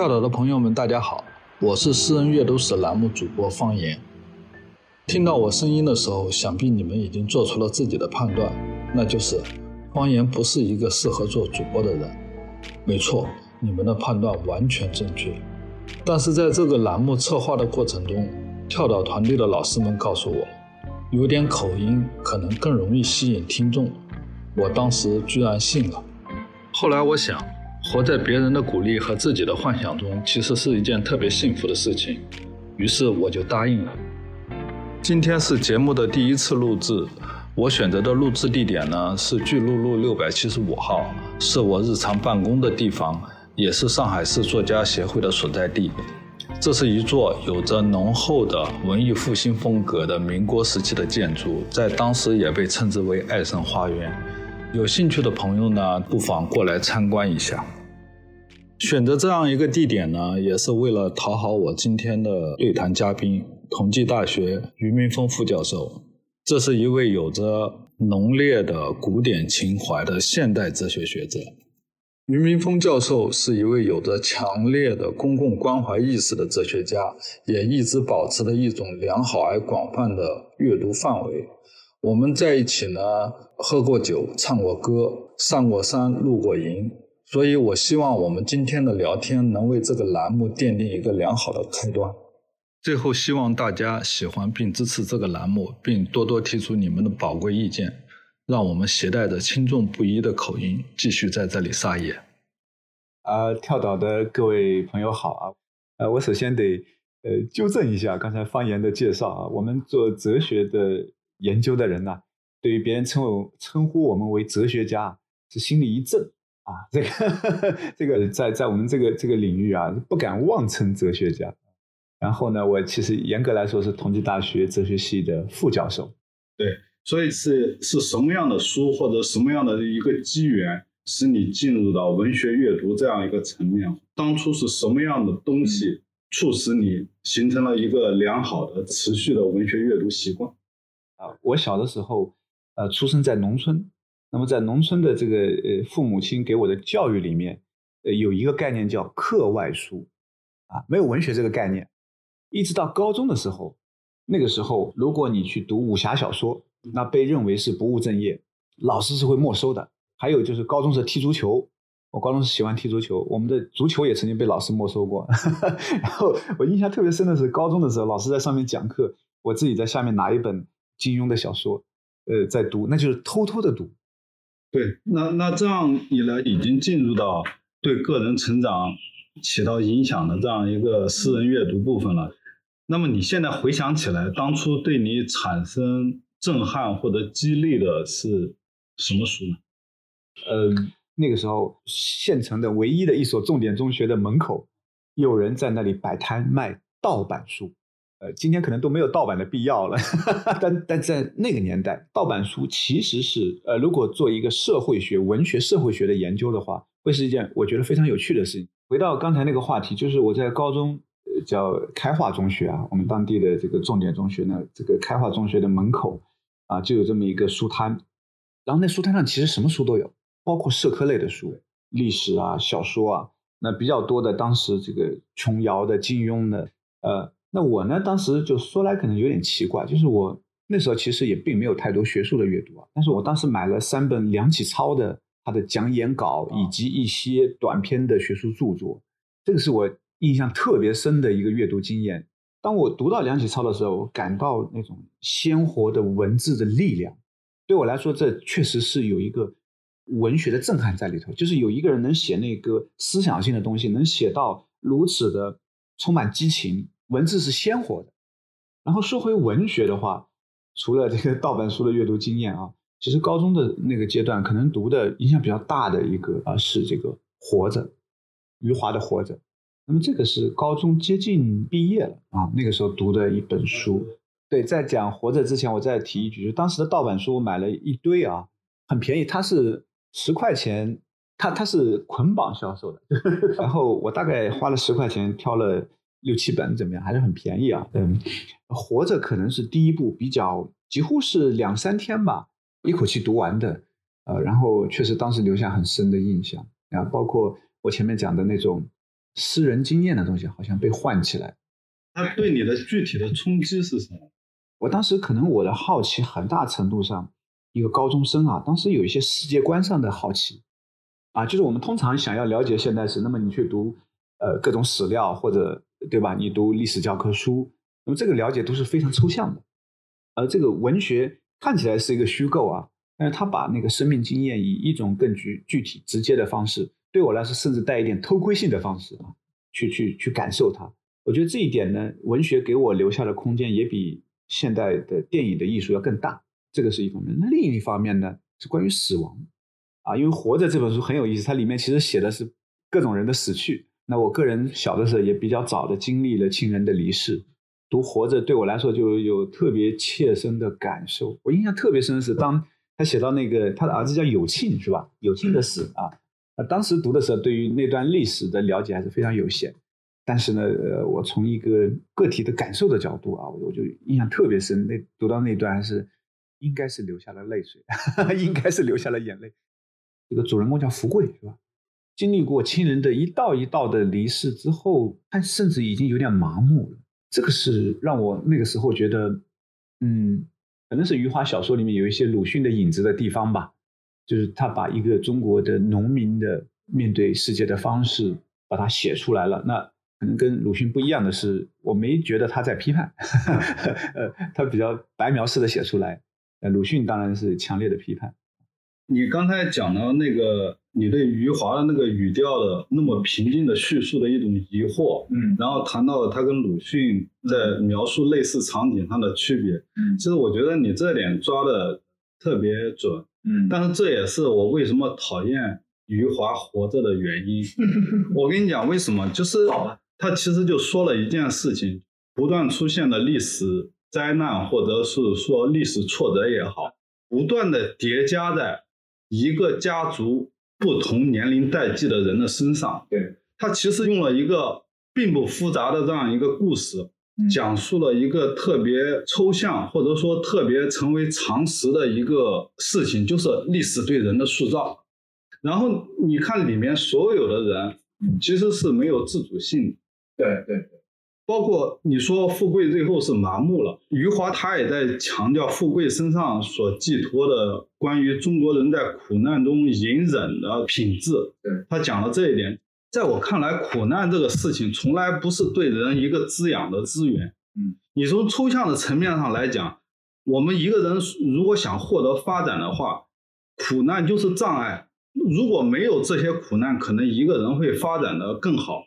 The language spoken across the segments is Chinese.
跳岛的朋友们，大家好，我是私人阅读室栏目主播方言。听到我声音的时候，想必你们已经做出了自己的判断，那就是方言不是一个适合做主播的人。没错，你们的判断完全正确。但是在这个栏目策划的过程中，跳岛团队的老师们告诉我，有点口音可能更容易吸引听众。我当时居然信了。后来我想。活在别人的鼓励和自己的幻想中，其实是一件特别幸福的事情。于是我就答应了。今天是节目的第一次录制，我选择的录制地点呢是巨鹿路六百七十五号，是我日常办公的地方，也是上海市作家协会的所在地。这是一座有着浓厚的文艺复兴风格的民国时期的建筑，在当时也被称之为爱盛花园。有兴趣的朋友呢，不妨过来参观一下。选择这样一个地点呢，也是为了讨好我今天的对谈嘉宾——同济大学俞明峰副教授。这是一位有着浓烈的古典情怀的现代哲学学者。俞明峰教授是一位有着强烈的公共关怀意识的哲学家，也一直保持着一种良好而广泛的阅读范围。我们在一起呢，喝过酒，唱过歌，上过山，露过营，所以我希望我们今天的聊天能为这个栏目奠定一个良好的开端。最后，希望大家喜欢并支持这个栏目，并多多提出你们的宝贵意见，让我们携带着轻重不一的口音继续在这里撒野。啊，跳岛的各位朋友好啊！呃，我首先得呃纠正一下刚才方言的介绍啊，我们做哲学的。研究的人呢，对于别人称我称呼我们为哲学家，是心里一震啊。这个这个在在我们这个这个领域啊，不敢妄称哲学家。然后呢，我其实严格来说是同济大学哲学系的副教授。对，所以是是什么样的书或者什么样的一个机缘，使你进入到文学阅读这样一个层面？当初是什么样的东西促使你形成了一个良好的持续的文学阅读习惯？啊，我小的时候，呃，出生在农村。那么在农村的这个呃父母亲给我的教育里面，呃，有一个概念叫课外书，啊，没有文学这个概念。一直到高中的时候，那个时候如果你去读武侠小说，那被认为是不务正业，老师是会没收的。还有就是高中是踢足球，我高中是喜欢踢足球，我们的足球也曾经被老师没收过。然后我印象特别深的是高中的时候，老师在上面讲课，我自己在下面拿一本。金庸的小说，呃，在读，那就是偷偷的读。对，那那这样一来，已经进入到对个人成长起到影响的这样一个私人阅读部分了。那么你现在回想起来，当初对你产生震撼或者激励的是什么书呢？呃，那个时候县城的唯一的一所重点中学的门口，有人在那里摆摊卖盗版书。呃，今天可能都没有盗版的必要了，但但在那个年代，盗版书其实是呃，如果做一个社会学、文学、社会学的研究的话，会是一件我觉得非常有趣的事情。回到刚才那个话题，就是我在高中叫开化中学啊，我们当地的这个重点中学呢，这个开化中学的门口啊，就有这么一个书摊，然后那书摊上其实什么书都有，包括社科类的书，历史啊、小说啊，那比较多的当时这个琼瑶的、金庸的，呃。那我呢？当时就说来可能有点奇怪，就是我那时候其实也并没有太多学术的阅读啊。但是我当时买了三本梁启超的他的讲演稿，以及一些短篇的学术著作，这个是我印象特别深的一个阅读经验。当我读到梁启超的时候，我感到那种鲜活的文字的力量，对我来说，这确实是有一个文学的震撼在里头。就是有一个人能写那个思想性的东西，能写到如此的充满激情。文字是鲜活的，然后说回文学的话，除了这个盗版书的阅读经验啊，其实高中的那个阶段可能读的影响比较大的一个啊是这个《活着》，余华的《活着》。那么这个是高中接近毕业了啊，那个时候读的一本书。对，在讲《活着》之前，我再提一句，就当时的盗版书我买了一堆啊，很便宜，它是十块钱，它它是捆绑销售的，然后我大概花了十块钱挑了。六七本怎么样？还是很便宜啊。嗯，活着可能是第一部比较，几乎是两三天吧，一口气读完的。呃，然后确实当时留下很深的印象啊，包括我前面讲的那种私人经验的东西好像被唤起来。它对你的具体的冲击是什么？我当时可能我的好奇很大程度上，一个高中生啊，当时有一些世界观上的好奇，啊，就是我们通常想要了解现代史，那么你去读呃各种史料或者对吧？你读历史教科书，那么这个了解都是非常抽象的，而这个文学看起来是一个虚构啊，但是他把那个生命经验以一种更具具体直接的方式，对我来说甚至带一点偷窥性的方式啊，去去去感受它。我觉得这一点呢，文学给我留下的空间也比现代的电影的艺术要更大，这个是一方面。那另一方面呢，是关于死亡，啊，因为《活着》这本书很有意思，它里面其实写的是各种人的死去。那我个人小的时候也比较早的经历了亲人的离世，读《活着》对我来说就有特别切身的感受。我印象特别深的是，当他写到那个他的儿子叫有庆是吧？有庆的死啊，啊，当时读的时候对于那段历史的了解还是非常有限。但是呢，呃，我从一个个体的感受的角度啊，我就印象特别深。那读到那段还是应该是流下了泪水，应该是流下了眼泪。这个主人公叫福贵，是吧？经历过亲人的一道一道的离世之后，他甚至已经有点麻木了。这个是让我那个时候觉得，嗯，可能是余华小说里面有一些鲁迅的影子的地方吧。就是他把一个中国的农民的面对世界的方式，把它写出来了。那可能跟鲁迅不一样的是，我没觉得他在批判，呃，他比较白描式的写出来。呃，鲁迅当然是强烈的批判。你刚才讲到那个，你对余华的那个语调的那么平静的叙述的一种疑惑，嗯，然后谈到了他跟鲁迅在描述类似场景上的区别，嗯，其实我觉得你这点抓的特别准，嗯，但是这也是我为什么讨厌余华活着的原因。我跟你讲为什么，就是。他其实就说了一件事情：不断出现的历史灾难，或者是说历史挫折也好，不断的叠加在一个家族不同年龄代际的人的身上。对他其实用了一个并不复杂的这样一个故事，讲述了一个特别抽象或者说特别成为常识的一个事情，就是历史对人的塑造。然后你看里面所有的人其实是没有自主性的。对对对，包括你说富贵最后是麻木了，余华他也在强调富贵身上所寄托的关于中国人在苦难中隐忍的品质。对他讲了这一点，在我看来，苦难这个事情从来不是对人一个滋养的资源。嗯，你从抽象的层面上来讲，我们一个人如果想获得发展的话，苦难就是障碍。如果没有这些苦难，可能一个人会发展的更好。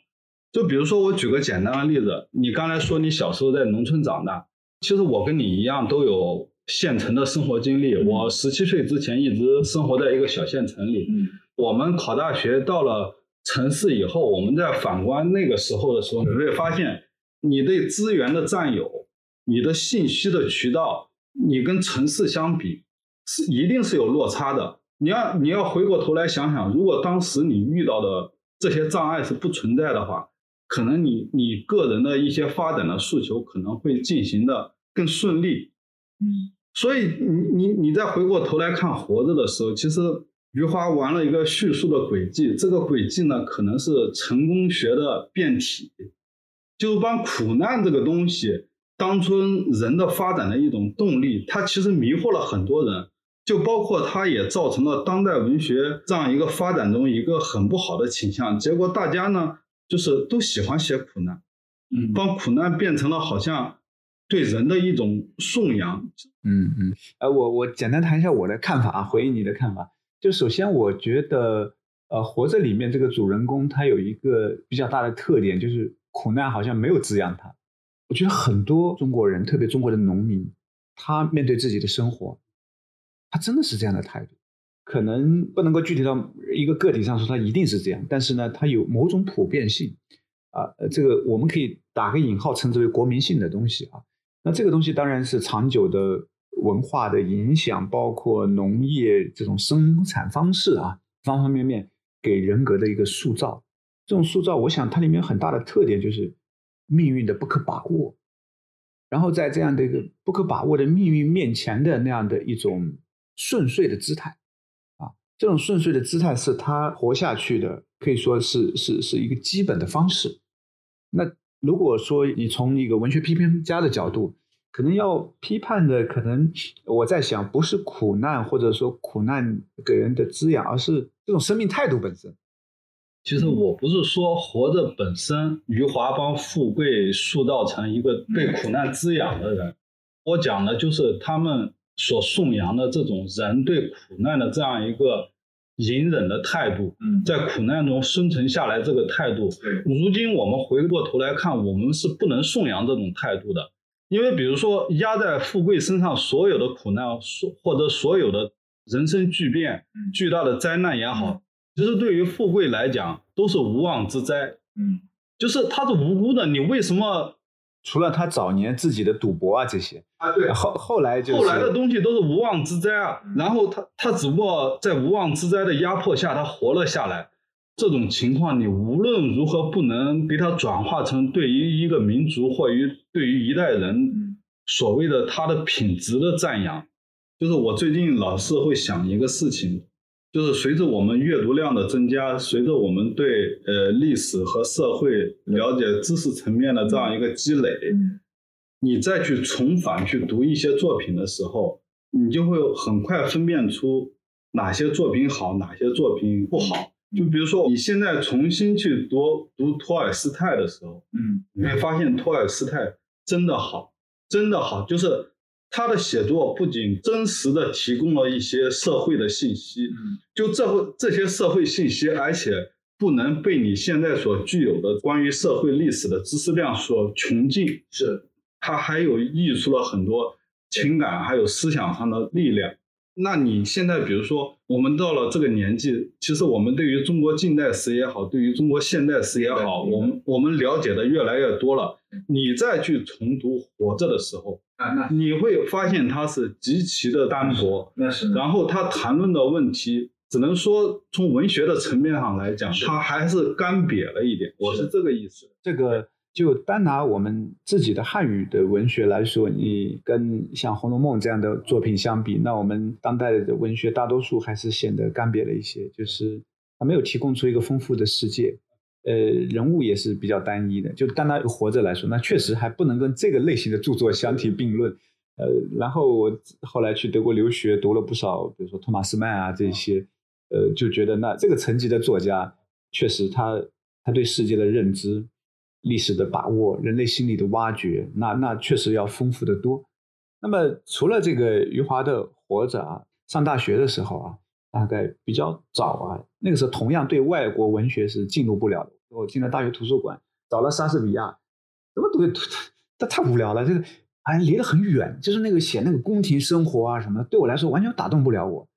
就比如说，我举个简单的例子，你刚才说你小时候在农村长大，其实我跟你一样都有县城的生活经历。我十七岁之前一直生活在一个小县城里。我们考大学到了城市以后，我们在反观那个时候的时候，你会发现，你对资源的占有，你的信息的渠道，你跟城市相比，是一定是有落差的。你要你要回过头来想想，如果当时你遇到的这些障碍是不存在的话。可能你你个人的一些发展的诉求可能会进行的更顺利，嗯，所以你你你再回过头来看活着的时候，其实余华玩了一个叙述的轨迹，这个轨迹呢可能是成功学的变体，就是把苦难这个东西当成人的发展的一种动力，它其实迷惑了很多人，就包括它也造成了当代文学这样一个发展中一个很不好的倾向，结果大家呢。就是都喜欢写苦难，嗯，把苦难变成了好像对人的一种颂扬，嗯嗯，呃，我我简单谈一下我的看法啊，回应你的看法。就首先，我觉得，呃，《活着》里面这个主人公他有一个比较大的特点，就是苦难好像没有滋养他。我觉得很多中国人，特别中国的农民，他面对自己的生活，他真的是这样的态度。可能不能够具体到一个个体上说，它一定是这样，但是呢，它有某种普遍性啊，这个我们可以打个引号，称之为国民性的东西啊。那这个东西当然是长久的文化的影响，包括农业这种生产方式啊，方方面面给人格的一个塑造。这种塑造，我想它里面很大的特点就是命运的不可把握，然后在这样的一个不可把握的命运面前的那样的一种顺遂的姿态。这种顺遂的姿态是他活下去的，可以说是是是一个基本的方式。那如果说你从一个文学批评家的角度，可能要批判的，可能我在想，不是苦难或者说苦难给人的滋养，而是这种生命态度本身。其实我不是说活着本身，余华帮富贵塑造成一个被苦难滋养的人，我讲的就是他们。所颂扬的这种人对苦难的这样一个隐忍的态度，在苦难中生存下来这个态度，如今我们回过头来看，我们是不能颂扬这种态度的，因为比如说压在富贵身上所有的苦难，所或者所有的人生巨变、巨大的灾难也好，其实对于富贵来讲都是无妄之灾，嗯，就是他是无辜的，你为什么？除了他早年自己的赌博啊这些啊，对，后后来就后来的东西都是无妄之灾啊。然后他他只不过在无妄之灾的压迫下，他活了下来。这种情况，你无论如何不能给他转化成对于一个民族或于对于一代人所谓的他的品质的赞扬。就是我最近老是会想一个事情。就是随着我们阅读量的增加，随着我们对呃历史和社会了解知识层面的这样一个积累，你再去重返去读一些作品的时候，你就会很快分辨出哪些作品好，哪些作品不好。就比如说你现在重新去读读托尔斯泰的时候，嗯，你会发现托尔斯泰真的好，真的好，就是。他的写作不仅真实的提供了一些社会的信息，就这这些社会信息，而且不能被你现在所具有的关于社会历史的知识量所穷尽。是，他还有溢出了很多情感，还有思想上的力量。那你现在，比如说，我们到了这个年纪，其实我们对于中国近代史也好，对于中国现代史也好，我们我们了解的越来越多了。你再去重读《活着》的时候，啊，那你会发现它是极其的单薄。那是。然后他谈论的问题，只能说从文学的层面上来讲，他还是干瘪了一点。我是这个意思。这个。就单拿我们自己的汉语的文学来说，你跟像《红楼梦》这样的作品相比，那我们当代的文学大多数还是显得干瘪了一些，就是它没有提供出一个丰富的世界，呃，人物也是比较单一的。就单单《活着》来说，那确实还不能跟这个类型的著作相提并论。呃，然后我后来去德国留学，读了不少，比如说托马斯曼啊这些，呃，就觉得那这个层级的作家，确实他他对世界的认知。历史的把握，人类心理的挖掘，那那确实要丰富的多。那么除了这个余华的《活着》啊，上大学的时候啊，大概比较早啊，那个时候同样对外国文学是进入不了的。我进了大学图书馆，找了莎士比亚，怎么读都 太无聊了。这个哎离得很远，就是那个写那个宫廷生活啊什么的，对我来说完全打动不了我。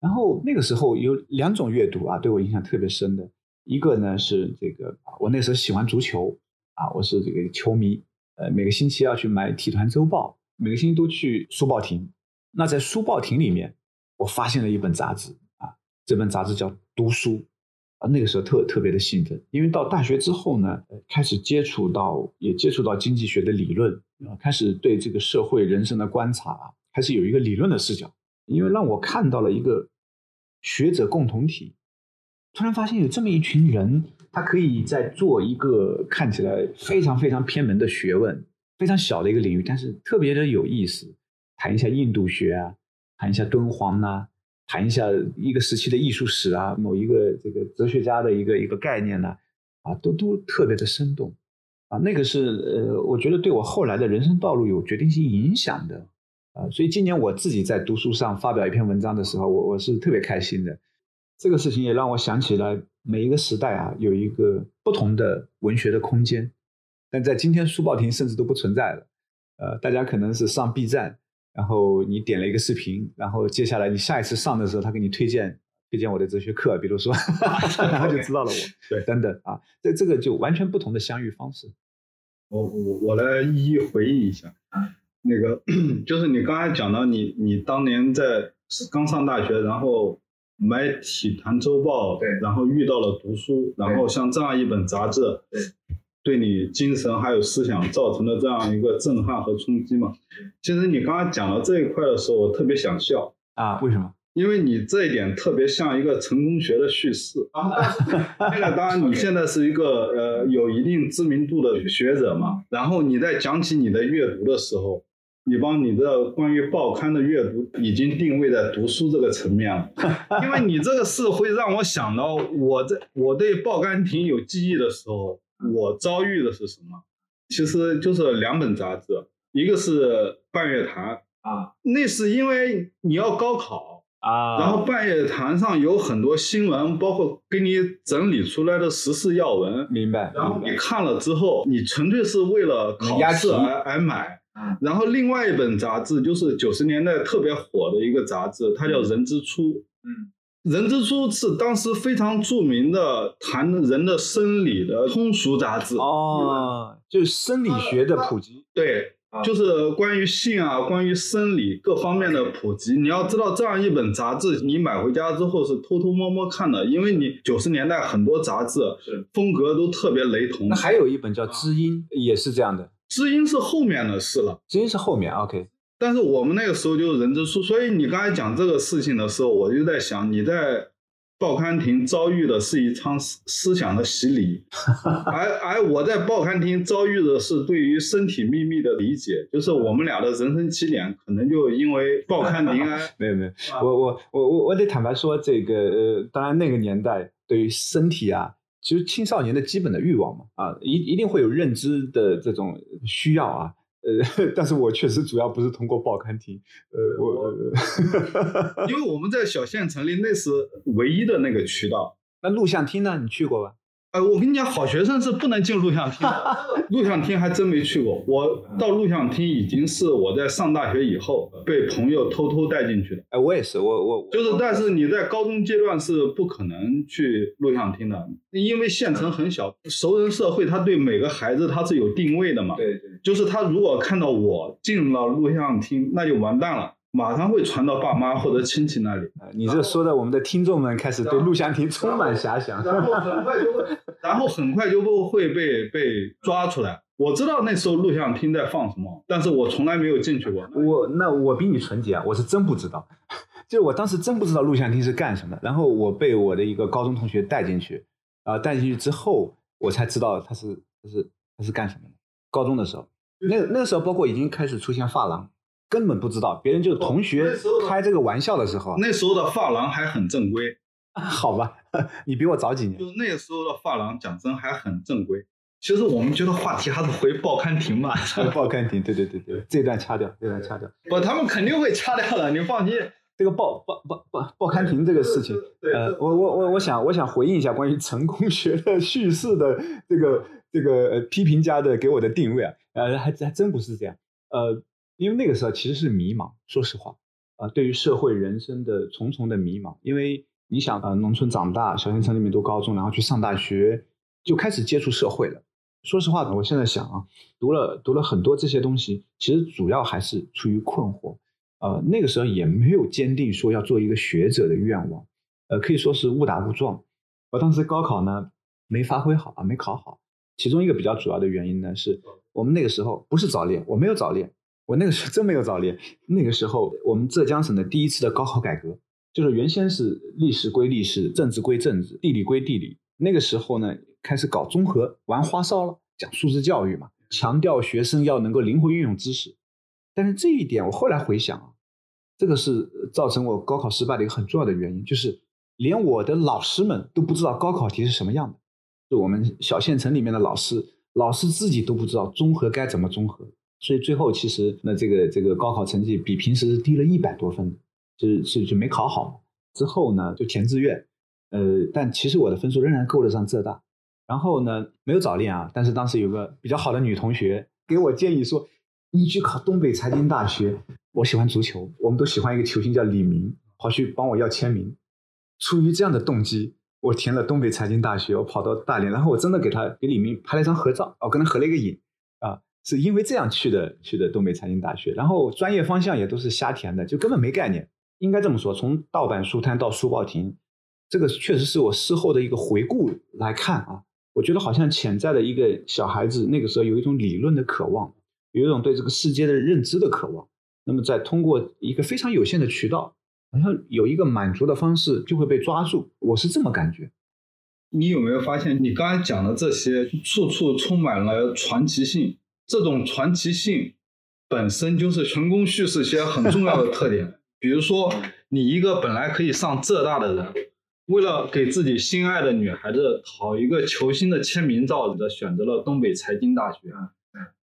然后那个时候有两种阅读啊，对我印象特别深的，一个呢是这个，我那时候喜欢足球。啊，我是这个球迷，呃，每个星期要去买《体坛周报》，每个星期都去书报亭。那在书报亭里面，我发现了一本杂志，啊，这本杂志叫《读书》，那个时候特特别的兴奋，因为到大学之后呢，开始接触到，也接触到经济学的理论，啊，开始对这个社会人生的观察，开始有一个理论的视角，因为让我看到了一个学者共同体，突然发现有这么一群人。他可以在做一个看起来非常非常偏门的学问，非常小的一个领域，但是特别的有意思。谈一下印度学啊，谈一下敦煌呐，谈一下一个时期的艺术史啊，某一个这个哲学家的一个一个概念呢，啊，都都特别的生动，啊，那个是呃，我觉得对我后来的人生道路有决定性影响的，啊，所以今年我自己在读书上发表一篇文章的时候，我我是特别开心的。这个事情也让我想起了每一个时代啊，有一个不同的文学的空间，但在今天书报亭甚至都不存在了。呃，大家可能是上 B 站，然后你点了一个视频，然后接下来你下一次上的时候，他给你推荐推荐我的哲学课，比如说，然后就知道了我，对，等等啊，这这个就完全不同的相遇方式。我我我来一一回忆一下，那个 就是你刚才讲到你你当年在刚上大学，然后。买《体坛周报》，对，然后遇到了读书，然后像这样一本杂志，对，对你精神还有思想造成的这样一个震撼和冲击嘛。其实你刚刚讲到这一块的时候，我特别想笑啊，为什么？因为你这一点特别像一个成功学的叙事啊。那个当然，你现在是一个呃有一定知名度的学者嘛，然后你在讲起你的阅读的时候，你把你的关于报刊的阅读已经定位在读书这个层面了。因为你这个事会让我想到，我在我对报刊亭有记忆的时候，我遭遇的是什么？其实就是两本杂志，一个是《半月谈》啊，那是因为你要高考。啊，然后半月谈上有很多新闻，包括给你整理出来的时事要闻，明白。然后你看了之后，你纯粹是为了考试而而买。然后另外一本杂志就是九十年代特别火的一个杂志，它叫《人之初》。嗯，《人之初》是当时非常著名的谈人的生理的通俗杂志。哦，就是生理学的普及。对。就是关于性啊，关于生理各方面的普及。你要知道，这样一本杂志，你买回家之后是偷偷摸摸看的，因为你九十年代很多杂志是风格都特别雷同。那还有一本叫《知音》，也是这样的，《知音》是后面的事了，《知音》是后面，OK。但是我们那个时候就是人之初，所以你刚才讲这个事情的时候，我就在想你在。报刊亭遭遇的是一场思思想的洗礼，而而我在报刊亭遭遇的是对于身体秘密的理解，就是我们俩的人生起点可能就因为报刊亭啊。没有没有，我我我我我得坦白说，这个呃，当然那个年代对于身体啊，其实青少年的基本的欲望嘛，啊，一一定会有认知的这种需要啊。呃，但是我确实主要不是通过报刊亭，呃，我，因为我们在小县城里，那是唯一的那个渠道。那录像厅呢？你去过吧？哎，我跟你讲，好学生是不能进录像厅的。录像厅还真没去过。我到录像厅已经是我在上大学以后被朋友偷偷带进去的。哎，我也是，我我就是，但是你在高中阶段是不可能去录像厅的，因为县城很小，熟人社会他对每个孩子他是有定位的嘛。对对。就是他如果看到我进了录像厅，那就完蛋了。马上会传到爸妈或者亲戚那里。你这说的，我们的听众们开始对录像厅充满遐想。然后很快就会，然后很快就会被被抓出来。我知道那时候录像厅在放什么，但是我从来没有进去过。我那我比你纯洁啊，我是真不知道。就我当时真不知道录像厅是干什么的。然后我被我的一个高中同学带进去，啊，带进去之后，我才知道他是他是他是干什么的。高中的时候，那那个时候包括已经开始出现发廊。根本不知道，别人就是同学开这个玩笑的时候，那时候的发廊还很正规，好吧，你比我早几年。就那时候的发廊，讲真还很正规。其实我们觉得话题还是回报刊亭吧。报刊亭，对对对对，这段掐掉，这段掐掉。不，他们肯定会掐掉的，你放心。这个报报报报报刊亭这个事情，呃，我我我我想我想回应一下关于成功学的叙事的这个这个批评家的给我的定位啊，呃，还还真不是这样，呃。因为那个时候其实是迷茫，说实话，啊，对于社会人生的重重的迷茫。因为你想，呃，农村长大，小县城里面读高中，然后去上大学，就开始接触社会了。说实话，我现在想啊，读了读了很多这些东西，其实主要还是出于困惑。呃，那个时候也没有坚定说要做一个学者的愿望，呃，可以说是误打误撞。我当时高考呢没发挥好啊，没考好。其中一个比较主要的原因呢，是我们那个时候不是早恋，我没有早恋。我那个时候真没有早恋。那个时候，我们浙江省的第一次的高考改革，就是原先是历史归历史，政治归政治，地理归地理。那个时候呢，开始搞综合，玩花哨了，讲素质教育嘛，强调学生要能够灵活运用知识。但是这一点，我后来回想啊，这个是造成我高考失败的一个很重要的原因，就是连我的老师们都不知道高考题是什么样的。就我们小县城里面的老师，老师自己都不知道综合该怎么综合。所以最后其实那这个这个高考成绩比平时低了一百多分，就是是就没考好。之后呢就填志愿，呃，但其实我的分数仍然够得上浙大。然后呢没有早恋啊，但是当时有个比较好的女同学给我建议说，你去考东北财经大学。我喜欢足球，我们都喜欢一个球星叫李明，跑去帮我要签名。出于这样的动机，我填了东北财经大学，我跑到大连，然后我真的给他给李明拍了一张合照，我跟他合了一个影。是因为这样去的，去的东北财经大学，然后专业方向也都是瞎填的，就根本没概念。应该这么说，从盗版书摊到书报亭，这个确实是我事后的一个回顾来看啊，我觉得好像潜在的一个小孩子那个时候有一种理论的渴望，有一种对这个世界的认知的渴望。那么在通过一个非常有限的渠道，好像有一个满足的方式就会被抓住，我是这么感觉。你有没有发现，你刚才讲的这些，处处充满了传奇性？这种传奇性本身就是成功叙事些很重要的特点。比如说，你一个本来可以上浙大的人，为了给自己心爱的女孩子讨一个球星的签名照，选择了东北财经大学。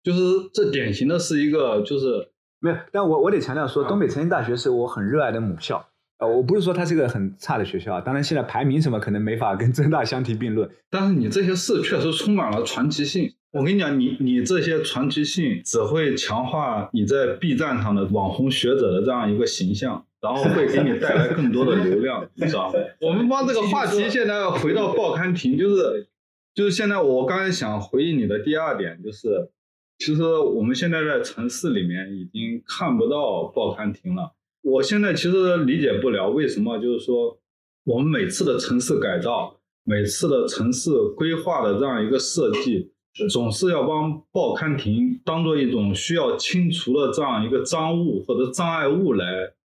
就是这典型的是一个，就是没有。但我我得强调说，东北财经大学是我很热爱的母校。呃，我不是说它是个很差的学校啊，当然现在排名什么可能没法跟浙大相提并论，但是你这些事确实充满了传奇性。我跟你讲，你你这些传奇性只会强化你在 B 站上的网红学者的这样一个形象，然后会给你带来更多的流量，是吧？我们把这个话题现在回到报刊亭，就是就是现在我刚才想回应你的第二点，就是其实我们现在在城市里面已经看不到报刊亭了。我现在其实理解不了为什么，就是说我们每次的城市改造、每次的城市规划的这样一个设计，总是要帮报刊亭当做一种需要清除的这样一个脏物或者障碍物来。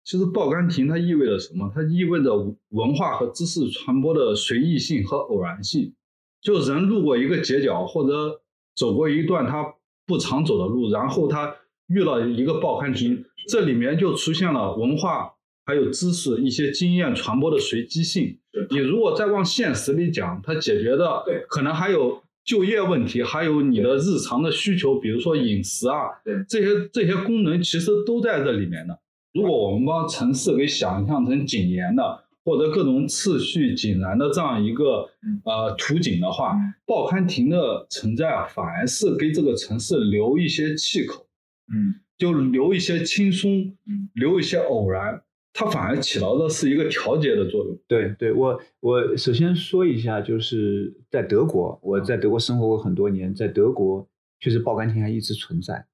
其实报刊亭它意味着什么？它意味着文化和知识传播的随意性和偶然性。就人路过一个街角或者走过一段他不常走的路，然后他遇到一个报刊亭。这里面就出现了文化还有知识一些经验传播的随机性。你如果再往现实里讲，它解决的可能还有就业问题，还有你的日常的需求，比如说饮食啊，这些这些功能其实都在这里面的。如果我们把城市给想象成井沿的，或者各种次序井然的这样一个呃图景的话，报刊亭的存在啊，反而是给这个城市留一些气口。嗯。就留一些轻松，留一些偶然，它反而起到的是一个调节的作用。对，对我我首先说一下，就是在德国，我在德国生活过很多年，在德国确实报刊亭还一直存在，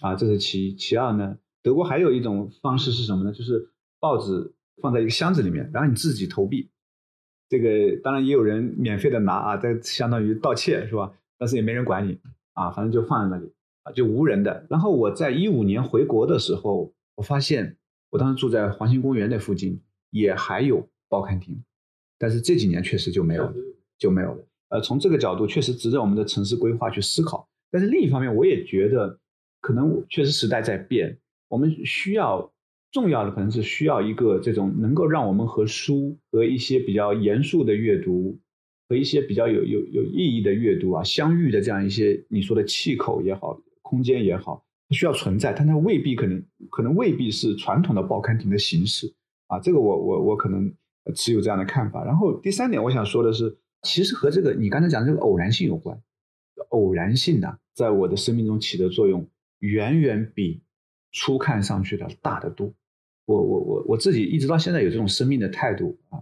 啊，这是其一。其二呢，德国还有一种方式是什么呢？就是报纸放在一个箱子里面，然后你自己投币。这个当然也有人免费的拿啊，这相当于盗窃是吧？但是也没人管你啊，反正就放在那里。啊，就无人的。然后我在一五年回国的时候，我发现我当时住在环形公园那附近，也还有报刊亭，但是这几年确实就没有了，就没有了。呃，从这个角度确实值得我们的城市规划去思考。但是另一方面，我也觉得可能确实时代在变，我们需要重要的可能是需要一个这种能够让我们和书和一些比较严肃的阅读。和一些比较有有有意义的阅读啊，相遇的这样一些你说的气口也好，空间也好，需要存在，但它未必可能可能未必是传统的报刊亭的形式啊。这个我我我可能持有这样的看法。然后第三点，我想说的是，其实和这个你刚才讲的这个偶然性有关。偶然性呢，在我的生命中起的作用远远比初看上去的大得多。我我我我自己一直到现在有这种生命的态度啊。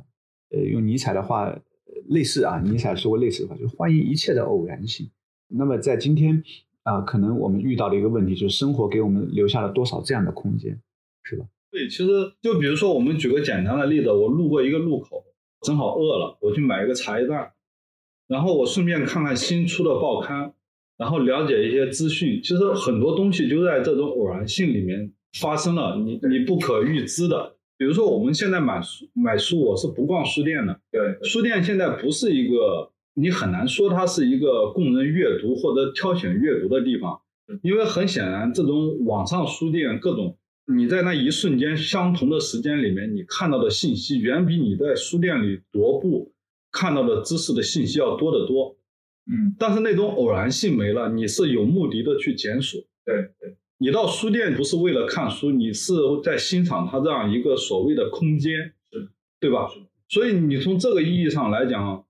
呃，用尼采的话。类似啊，尼采说过类似的话，就欢迎一切的偶然性。那么在今天啊，可能我们遇到的一个问题就是，生活给我们留下了多少这样的空间，是吧？对，其实就比如说，我们举个简单的例子，我路过一个路口，正好饿了，我去买一个茶叶蛋，然后我顺便看看新出的报刊，然后了解一些资讯。其实很多东西就在这种偶然性里面发生了，你你不可预知的。比如说，我们现在买书买书，我是不逛书店的。对，书店现在不是一个，你很难说它是一个供人阅读或者挑选阅读的地方，因为很显然，这种网上书店各种，你在那一瞬间相同的时间里面，你看到的信息远比你在书店里踱步看到的知识的信息要多得多。嗯，但是那种偶然性没了，你是有目的的去检索。对对。你到书店不是为了看书，你是在欣赏它这样一个所谓的空间，对吧？所以你从这个意义上来讲，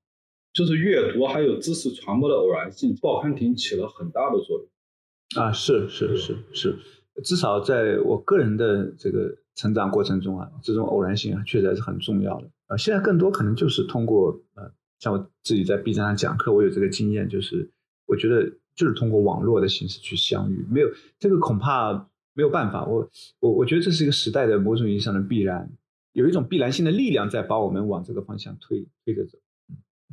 就是阅读还有知识传播的偶然性，报刊亭起了很大的作用。啊，是是是是，至少在我个人的这个成长过程中啊，这种偶然性啊，确实还是很重要的。啊，现在更多可能就是通过呃，像我自己在 B 站上讲课，我有这个经验，就是我觉得。就是通过网络的形式去相遇，没有这个恐怕没有办法。我我我觉得这是一个时代的某种意义上的必然，有一种必然性的力量在把我们往这个方向推推着走。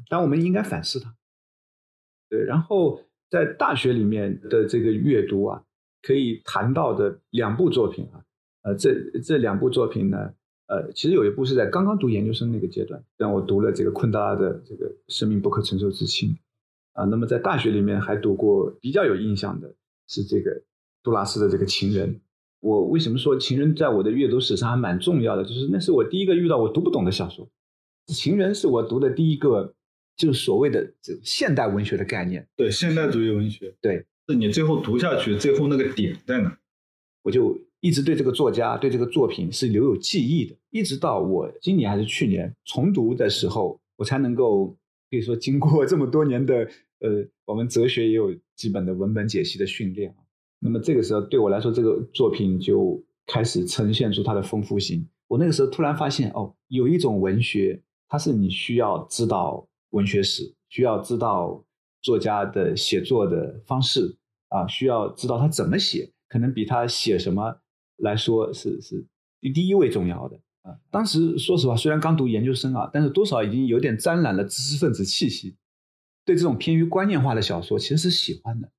但我们应该反思它。对，然后在大学里面的这个阅读啊，可以谈到的两部作品啊，呃，这这两部作品呢，呃，其实有一部是在刚刚读研究生那个阶段，让我读了这个昆德拉的这个《生命不可承受之轻》啊。那么在大学里面还读过比较有印象的是这个杜拉斯的这个《情人》。我为什么说《情人》在我的阅读史上还蛮重要的？就是那是我第一个遇到我读不懂的小说，《情人》是我读的第一个，就是所谓的这现代文学的概念。对，现代主义文学。对，是你最后读下去，最后那个点在哪？我就。一直对这个作家、对这个作品是留有记忆的，一直到我今年还是去年重读的时候，我才能够可以说经过这么多年的呃，我们哲学也有基本的文本解析的训练啊。那么这个时候对我来说，这个作品就开始呈现出它的丰富性。我那个时候突然发现，哦，有一种文学，它是你需要知道文学史，需要知道作家的写作的方式啊，需要知道他怎么写，可能比他写什么。来说是是第一位重要的啊！当时说实话，虽然刚读研究生啊，但是多少已经有点沾染了知识分子气息。对这种偏于观念化的小说，其实是喜欢的。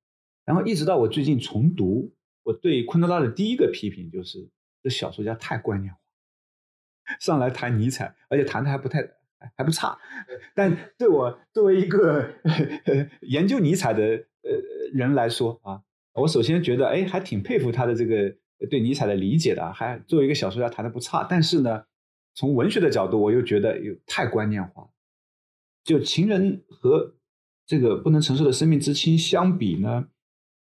然后一直到我最近重读，我对昆德拉的第一个批评就是：这小说家太观念化，上来谈尼采，而且谈的还不太还不差。但对我作为一个 研究尼采的呃人来说啊，我首先觉得哎，还挺佩服他的这个。对尼采的理解的，还作为一个小说家谈的不差，但是呢，从文学的角度，我又觉得有太观念化。就情人和这个不能承受的生命之轻相比呢，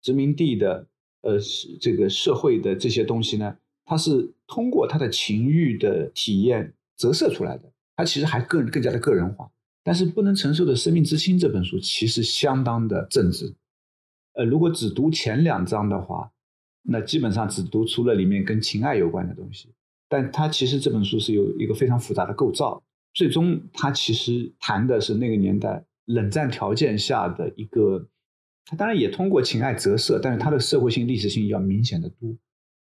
殖民地的呃这个社会的这些东西呢，它是通过他的情欲的体验折射出来的，它其实还更更加的个人化。但是不能承受的生命之轻这本书其实相当的正直。呃，如果只读前两章的话。那基本上只读出了里面跟情爱有关的东西，但它其实这本书是有一个非常复杂的构造。最终，它其实谈的是那个年代冷战条件下的一个，它当然也通过情爱折射，但是它的社会性、历史性要明显的多。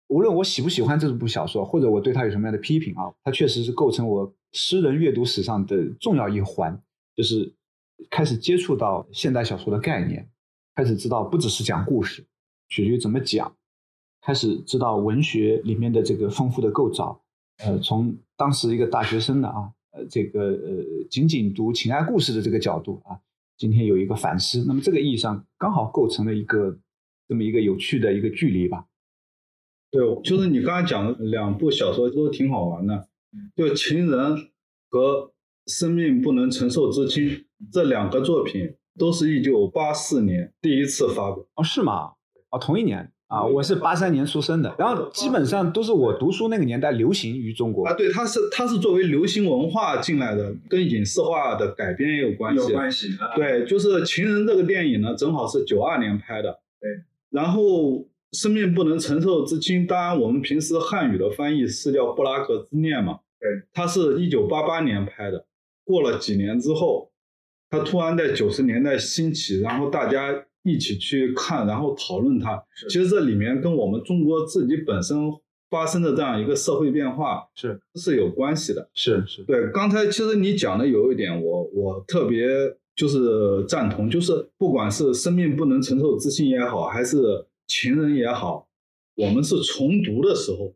无论我喜不喜欢这部小说，或者我对它有什么样的批评啊，它确实是构成我诗人阅读史上的重要一环，就是开始接触到现代小说的概念，开始知道不只是讲故事，取决于怎么讲。开始知道文学里面的这个丰富的构造，呃，从当时一个大学生的啊，呃，这个呃，仅仅读情爱故事的这个角度啊，今天有一个反思，那么这个意义上刚好构成了一个这么一个有趣的一个距离吧。对，就是你刚才讲的两部小说都挺好玩的，就《情人》和《生命不能承受之轻》这两个作品都是一九八四年第一次发表。哦，是吗？哦，同一年。啊，我是八三年出生的，然后基本上都是我读书那个年代流行于中国啊。对，它是它是作为流行文化进来的，跟影视化的改编也有关系。有关系。对，就是《情人》这个电影呢，正好是九二年拍的。对。然后《生命不能承受之轻》，当然我们平时汉语的翻译是叫《布拉格之恋》嘛。对。它是一九八八年拍的，过了几年之后，他突然在九十年代兴起，然后大家。一起去看，然后讨论它。其实这里面跟我们中国自己本身发生的这样一个社会变化是是有关系的。是是，对。刚才其实你讲的有一点，我我特别就是赞同，就是不管是生命不能承受之轻也好，还是情人也好，我们是重读的时候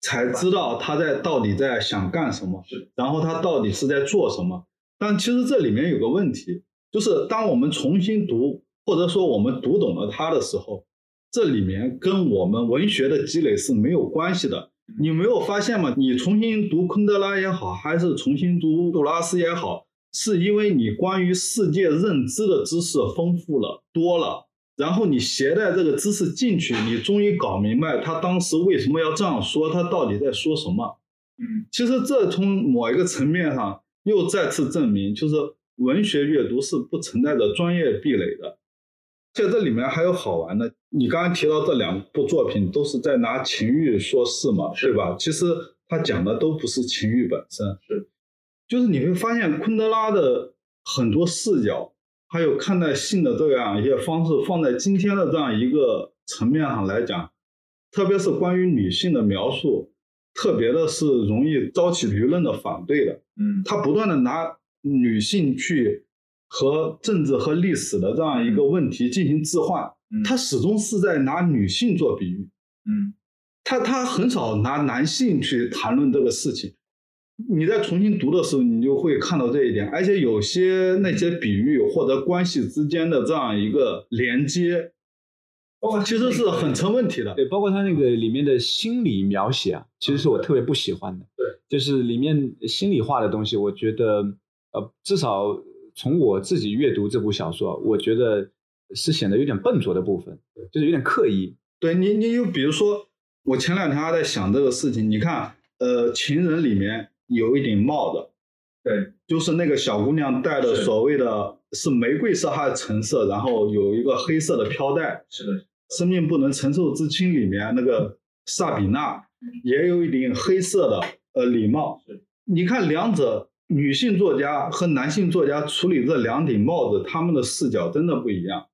才知道他在到底在想干什么，然后他到底是在做什么。但其实这里面有个问题，就是当我们重新读。或者说，我们读懂了他的时候，这里面跟我们文学的积累是没有关系的。你没有发现吗？你重新读昆德拉也好，还是重新读杜拉斯也好，是因为你关于世界认知的知识丰富了多了，然后你携带这个知识进去，你终于搞明白他当时为什么要这样说，他到底在说什么。嗯，其实这从某一个层面上又再次证明，就是文学阅读是不存在着专业壁垒的。在这里面还有好玩的，你刚刚提到这两部作品都是在拿情欲说事嘛，对吧？其实他讲的都不是情欲本身，是，就是你会发现昆德拉的很多视角，还有看待性的这样一些方式，放在今天的这样一个层面上来讲，特别是关于女性的描述，特别的是容易招起舆论的反对的。嗯，他不断的拿女性去。和政治和历史的这样一个问题进行置换，他始终是在拿女性做比喻，嗯，他他很少拿男性去谈论这个事情，你在重新读的时候，你就会看到这一点，而且有些那些比喻或者关系之间的这样一个连接，包括其实是很成问题的。对，包括他那个里面的心理描写啊，其实是我特别不喜欢的。对，就是里面心理化的东西，我觉得呃，至少从我自己阅读这部小说，我觉得是显得有点笨拙的部分，就是有点刻意。对你，你就比如说，我前两天还在想这个事情，你看，呃，情人里面。有一顶帽子，对，就是那个小姑娘戴的，所谓的是玫瑰色还是橙色，然后有一个黑色的飘带。是的，生命不能承受之轻里面那个萨比娜也有一顶黑色的呃礼帽。你看两者，女性作家和男性作家处理这两顶帽子，他们的视角真的不一样。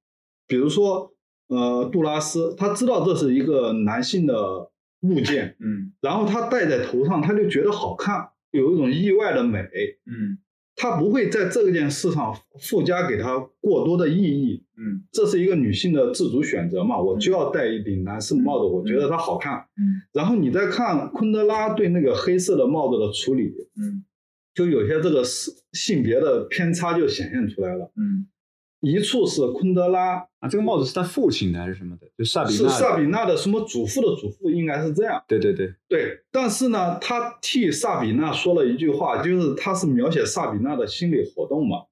比如说，呃，杜拉斯他知道这是一个男性的物件，嗯，然后他戴在头上，他就觉得好看。有一种意外的美，嗯，他不会在这件事上附加给他过多的意义，嗯，这是一个女性的自主选择嘛，我就要戴一顶男士帽子，我觉得它好看，嗯，然后你再看昆德拉对那个黑色的帽子的处理，嗯，就有些这个性性别的偏差就显现出来了，嗯。一处是昆德拉啊，这个帽子是他父亲的还是什么的？就萨比是萨比娜的什么祖父的祖父，应该是这样。对对对对，但是呢，他替萨比娜说了一句话，就是他是描写萨比娜的心理活动嘛。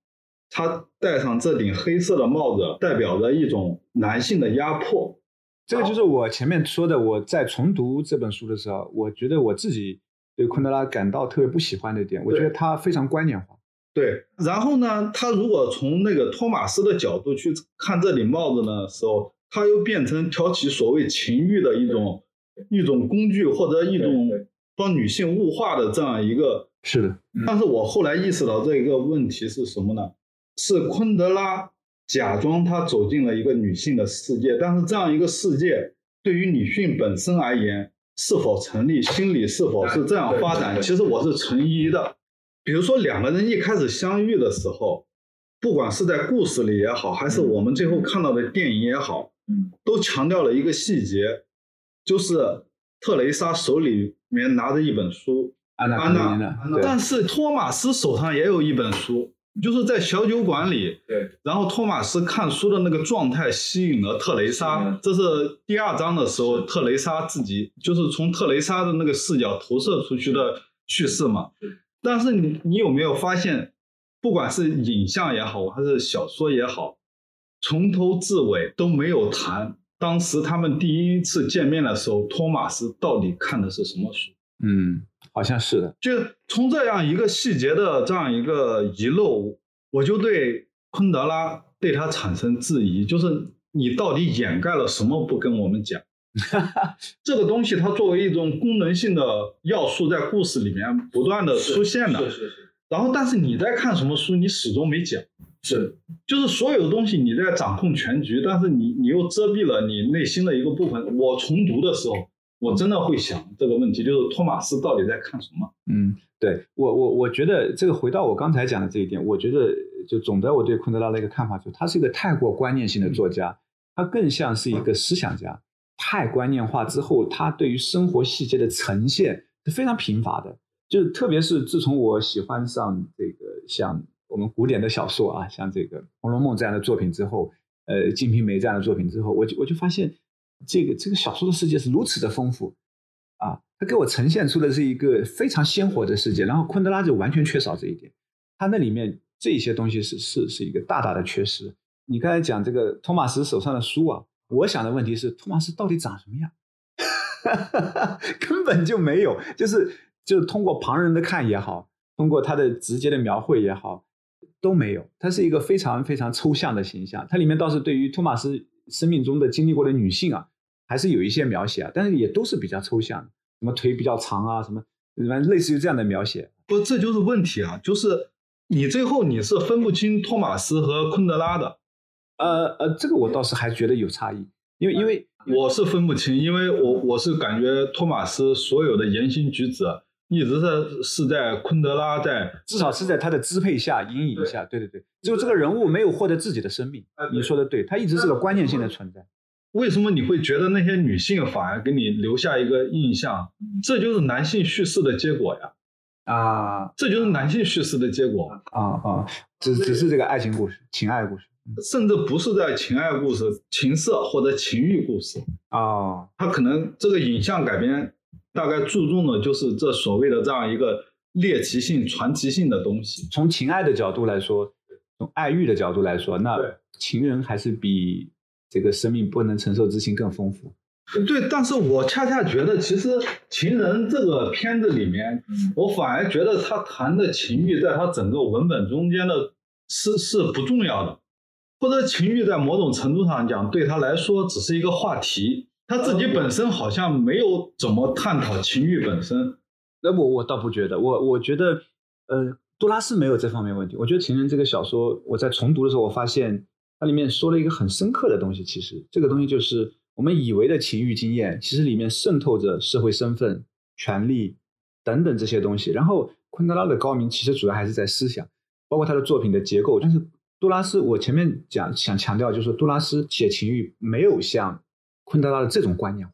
他戴上这顶黑色的帽子，代表着一种男性的压迫。这个就是我前面说的，我在重读这本书的时候，我觉得我自己对昆德拉感到特别不喜欢的一点，我觉得他非常观念化。对，然后呢，他如果从那个托马斯的角度去看这顶帽子的时候，他又变成挑起所谓情欲的一种一种工具，或者一种帮女性物化的这样一个。是的，但是我后来意识到这一个问题是什么呢？是昆德拉假装他走进了一个女性的世界，但是这样一个世界对于女性本身而言是否成立，心理是否是这样发展，其实我是存疑的。比如说两个人一开始相遇的时候，不管是在故事里也好，还是我们最后看到的电影也好，嗯，都强调了一个细节，就是特蕾莎手里面拿着一本书，安娜安娜，但是托马斯手上也有一本书，就是在小酒馆里，对，然后托马斯看书的那个状态吸引了特蕾莎，这是第二章的时候，特蕾莎自己就是从特蕾莎的那个视角投射出去的叙事嘛。但是你你有没有发现，不管是影像也好，还是小说也好，从头至尾都没有谈当时他们第一次见面的时候，托马斯到底看的是什么书？嗯，好像是的。就从这样一个细节的这样一个遗漏，我就对昆德拉对他产生质疑，就是你到底掩盖了什么不跟我们讲？这个东西它作为一种功能性的要素，在故事里面不断的出现的。是是是。然后，但是你在看什么书，你始终没讲。是。就是所有的东西你在掌控全局，但是你你又遮蔽了你内心的一个部分。我重读的时候，我真的会想这个问题，就是托马斯到底在看什么？嗯，对我我我觉得这个回到我刚才讲的这一点，我觉得就总的我对昆德拉的一个看法，就他是一个太过观念性的作家，他更像是一个思想家。太观念化之后，他对于生活细节的呈现是非常贫乏的。就是特别是自从我喜欢上这个像我们古典的小说啊，像这个《红楼梦》这样的作品之后，呃，《金瓶梅》这样的作品之后，我就我就发现，这个这个小说的世界是如此的丰富啊！它给我呈现出的是一个非常鲜活的世界。然后昆德拉就完全缺少这一点，他那里面这些东西是是是一个大大的缺失。你刚才讲这个托马斯手上的书啊。我想的问题是，托马斯到底长什么样？根本就没有，就是就是通过旁人的看也好，通过他的直接的描绘也好，都没有。他是一个非常非常抽象的形象。它里面倒是对于托马斯生命中的经历过的女性啊，还是有一些描写啊，但是也都是比较抽象，什么腿比较长啊，什么什么类似于这样的描写。不，这就是问题啊，就是你最后你是分不清托马斯和昆德拉的。呃呃，这个我倒是还觉得有差异，因为因为我是分不清，因为我我是感觉托马斯所有的言行举止一直是是在昆德拉在至少是在他的支配下、阴影下，对对对，就这个人物没有获得自己的生命。你说的对，他一直是个关键性的存在。为什么你会觉得那些女性反而给你留下一个印象？这就是男性叙事的结果呀。啊这就是男性叙事的结果。啊啊，只只是这个爱情故事、情爱故事甚至不是在情爱故事、情色或者情欲故事，啊它可能这个影像改编大概注重的就是这所谓的这样一个猎奇性、传奇性的东西。从情爱的角度来说，从爱欲的角度来说，那情人还是比这个生命不能承受之轻更丰富。对，但是我恰恰觉得，其实《情人》这个片子里面，我反而觉得他谈的情欲，在他整个文本中间的是是不重要的，或者情欲在某种程度上讲，对他来说只是一个话题，他自己本身好像没有怎么探讨情欲本身。那我我倒不觉得，我我觉得，呃，杜拉斯没有这方面问题。我觉得《情人》这个小说，我在重读的时候，我发现它里面说了一个很深刻的东西。其实这个东西就是我们以为的情欲经验，其实里面渗透着社会身份、权利等等这些东西。然后昆德拉的高明其实主要还是在思想，包括他的作品的结构。但是杜拉斯，我前面讲想强调，就是杜拉斯写情欲没有像昆德拉的这种观念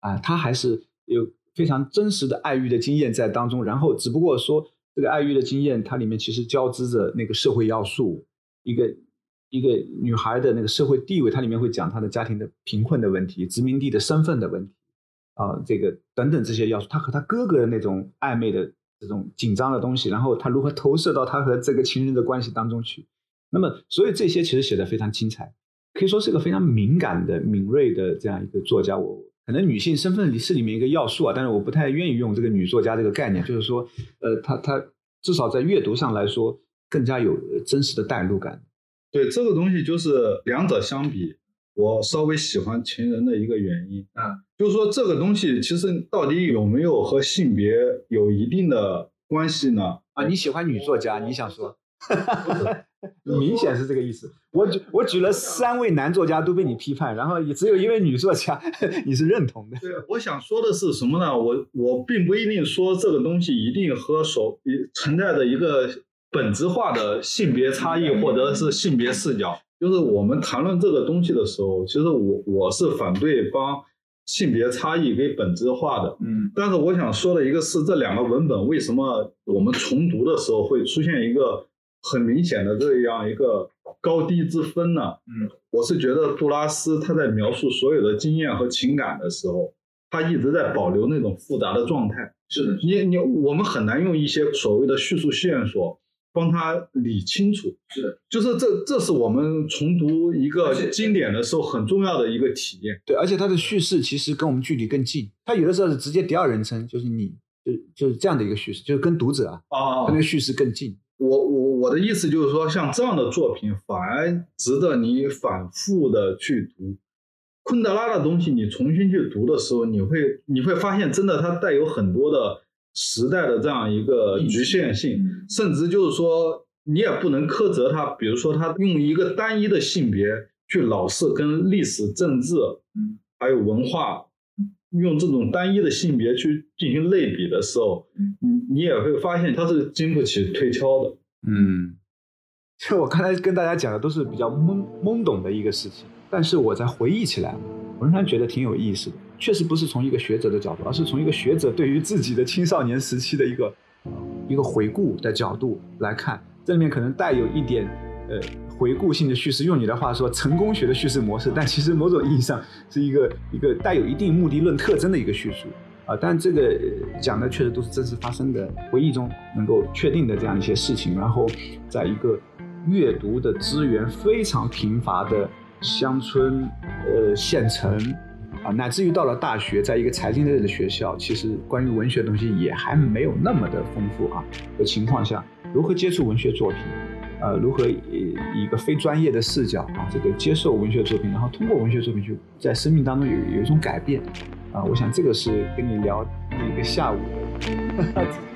啊，他还是有非常真实的爱欲的经验在当中，然后只不过说这个爱欲的经验，它里面其实交织着那个社会要素，一个一个女孩的那个社会地位，它里面会讲她的家庭的贫困的问题，殖民地的身份的问题，啊、这个等等这些要素，她和她哥哥的那种暧昧的这种紧张的东西，然后她如何投射到她和这个情人的关系当中去，那么所以这些其实写的非常精彩，可以说是一个非常敏感的、敏锐的这样一个作家。我可能女性身份里是里面一个要素啊，但是我不太愿意用这个女作家这个概念，就是说，呃，她她至少在阅读上来说更加有呃真实的代入感。对这个东西，就是两者相比，我稍微喜欢情人的一个原因啊，就是说这个东西其实到底有没有和性别有一定的关系呢？啊，你喜欢女作家，你想说？明显是这个意思。我举我举了三位男作家都被你批判，然后也只有一位女作家 你是认同的。对，我想说的是什么呢？我我并不一定说这个东西一定和所一存在的一个本质化的性别差异或者是性别视角。就是我们谈论这个东西的时候，其实我我是反对帮性别差异给本质化的。嗯但是我想说的一个是，这两个文本为什么我们重读的时候会出现一个很明显的这样一个高低之分呢？嗯，我是觉得杜拉斯他在描述所有的经验和情感的时候，他一直在保留那种复杂的状态。是的，你你我们很难用一些所谓的叙述线索帮他理清楚。是的，就是这这是我们重读一个经典的时候很重要的一个体验。对，而且他的叙事其实跟我们距离更近，他有的时候是直接第二人称，就是你，就就是这样的一个叙事，就是跟读者啊，啊跟那个叙事更近。我我我的意思就是说，像这样的作品反而值得你反复的去读。昆德拉的东西，你重新去读的时候，你会你会发现，真的它带有很多的时代的这样一个局限性，甚至就是说，你也不能苛责他。比如说，他用一个单一的性别去老是跟历史、政治，嗯，还有文化，用这种单一的性别去进行类比的时候，你你也会发现它是经不起推敲的。嗯，就我刚才跟大家讲的都是比较懵懵懂的一个事情，但是我在回忆起来，我仍然觉得挺有意思的。确实不是从一个学者的角度，而是从一个学者对于自己的青少年时期的一个一个回顾的角度来看，这里面可能带有一点呃回顾性的叙事，用你的话说，成功学的叙事模式，但其实某种意义上是一个一个带有一定目的论特征的一个叙述。啊，但这个讲的确实都是真实发生的回忆中能够确定的这样一些事情，然后在一个阅读的资源非常贫乏的乡村、呃县城啊，乃至于到了大学，在一个财经类的学校，其实关于文学的东西也还没有那么的丰富啊的情况下，如何接触文学作品？呃，如何以一个非专业的视角啊，这个接受文学作品，然后通过文学作品去在生命当中有有一种改变，啊，我想这个是跟你聊一个下午的。